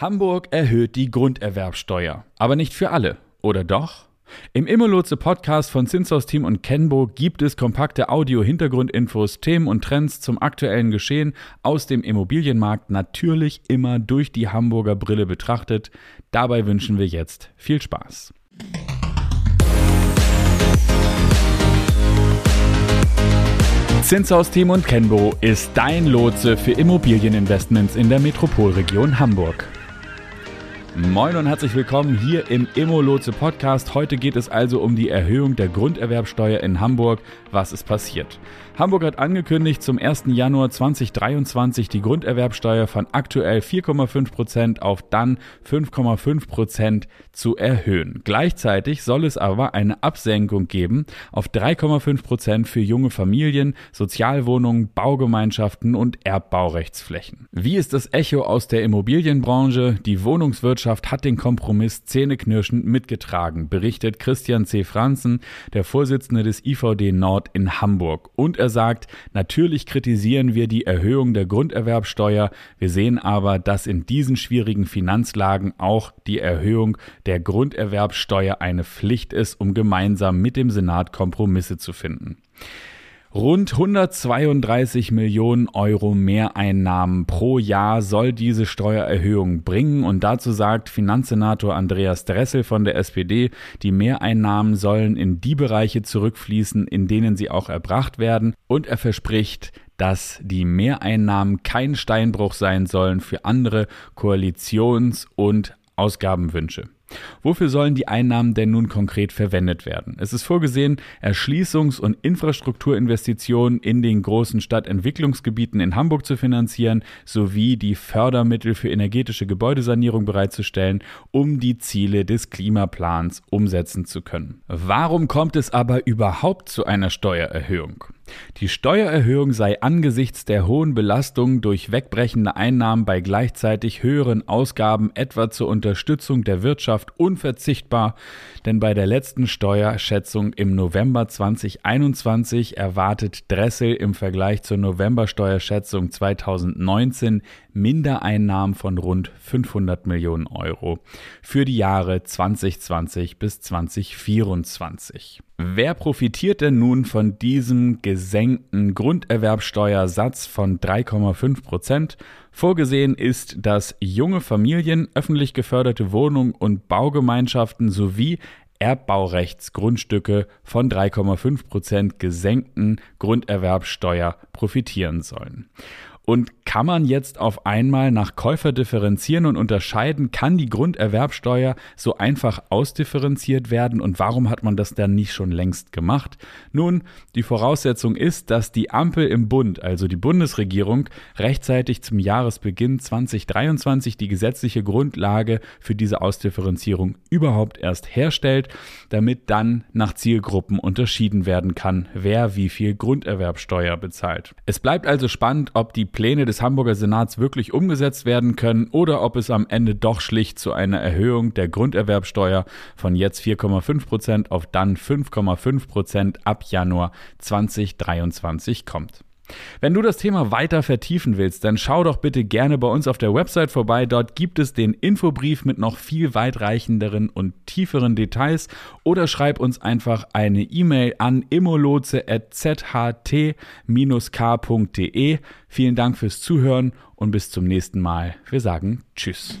Hamburg erhöht die Grunderwerbsteuer, aber nicht für alle, oder doch? Im Immolotse Podcast von Zinshaus Team und Kenbo gibt es kompakte Audio-Hintergrundinfos, Themen und Trends zum aktuellen Geschehen aus dem Immobilienmarkt, natürlich immer durch die Hamburger Brille betrachtet. Dabei wünschen wir jetzt viel Spaß. Zinshaus Team und Kenbo ist dein Lotse für Immobilieninvestments in der Metropolregion Hamburg. Moin und herzlich willkommen hier im Immolotse Podcast. Heute geht es also um die Erhöhung der Grunderwerbsteuer in Hamburg. Was ist passiert? Hamburg hat angekündigt, zum 1. Januar 2023 die Grunderwerbsteuer von aktuell 4,5 Prozent auf dann 5,5 Prozent zu erhöhen. Gleichzeitig soll es aber eine Absenkung geben auf 3,5 Prozent für junge Familien, Sozialwohnungen, Baugemeinschaften und Erbbaurechtsflächen. Wie ist das Echo aus der Immobilienbranche? Die Wohnungswirtschaft hat den Kompromiss zähneknirschend mitgetragen, berichtet Christian C. Franzen, der Vorsitzende des IVD Nord in Hamburg. Und er sagt, natürlich kritisieren wir die Erhöhung der Grunderwerbsteuer, wir sehen aber, dass in diesen schwierigen Finanzlagen auch die Erhöhung der Grunderwerbsteuer eine Pflicht ist, um gemeinsam mit dem Senat Kompromisse zu finden. Rund 132 Millionen Euro Mehreinnahmen pro Jahr soll diese Steuererhöhung bringen und dazu sagt Finanzsenator Andreas Dressel von der SPD, die Mehreinnahmen sollen in die Bereiche zurückfließen, in denen sie auch erbracht werden und er verspricht, dass die Mehreinnahmen kein Steinbruch sein sollen für andere Koalitions- und Ausgabenwünsche. Wofür sollen die Einnahmen denn nun konkret verwendet werden? Es ist vorgesehen, Erschließungs- und Infrastrukturinvestitionen in den großen Stadtentwicklungsgebieten in Hamburg zu finanzieren, sowie die Fördermittel für energetische Gebäudesanierung bereitzustellen, um die Ziele des Klimaplans umsetzen zu können. Warum kommt es aber überhaupt zu einer Steuererhöhung? Die Steuererhöhung sei angesichts der hohen Belastung durch wegbrechende Einnahmen bei gleichzeitig höheren Ausgaben etwa zur Unterstützung der Wirtschaft unverzichtbar, denn bei der letzten Steuerschätzung im November 2021 erwartet Dressel im Vergleich zur Novembersteuerschätzung 2019 Mindereinnahmen von rund 500 Millionen Euro für die Jahre 2020 bis 2024. Wer profitiert denn nun von diesem gesenkten Grunderwerbsteuersatz von 3,5 Prozent? Vorgesehen ist, dass junge Familien, öffentlich geförderte Wohnungen und Baugemeinschaften sowie Erbbaurechtsgrundstücke von 3,5 Prozent gesenkten Grunderwerbsteuer profitieren sollen. Und kann man jetzt auf einmal nach Käufer differenzieren und unterscheiden, kann die Grunderwerbsteuer so einfach ausdifferenziert werden und warum hat man das dann nicht schon längst gemacht? Nun, die Voraussetzung ist, dass die Ampel im Bund, also die Bundesregierung, rechtzeitig zum Jahresbeginn 2023 die gesetzliche Grundlage für diese Ausdifferenzierung überhaupt erst herstellt, damit dann nach Zielgruppen unterschieden werden kann, wer wie viel Grunderwerbsteuer bezahlt. Es bleibt also spannend, ob die Pläne des Hamburger Senats wirklich umgesetzt werden können oder ob es am Ende doch schlicht zu einer Erhöhung der Grunderwerbsteuer von jetzt 4,5 Prozent auf dann 5,5 Prozent ab Januar 2023 kommt. Wenn du das Thema weiter vertiefen willst, dann schau doch bitte gerne bei uns auf der Website vorbei. Dort gibt es den Infobrief mit noch viel weitreichenderen und tieferen Details oder schreib uns einfach eine E-Mail an immoloze.zht-k.de. Vielen Dank fürs Zuhören und bis zum nächsten Mal. Wir sagen Tschüss.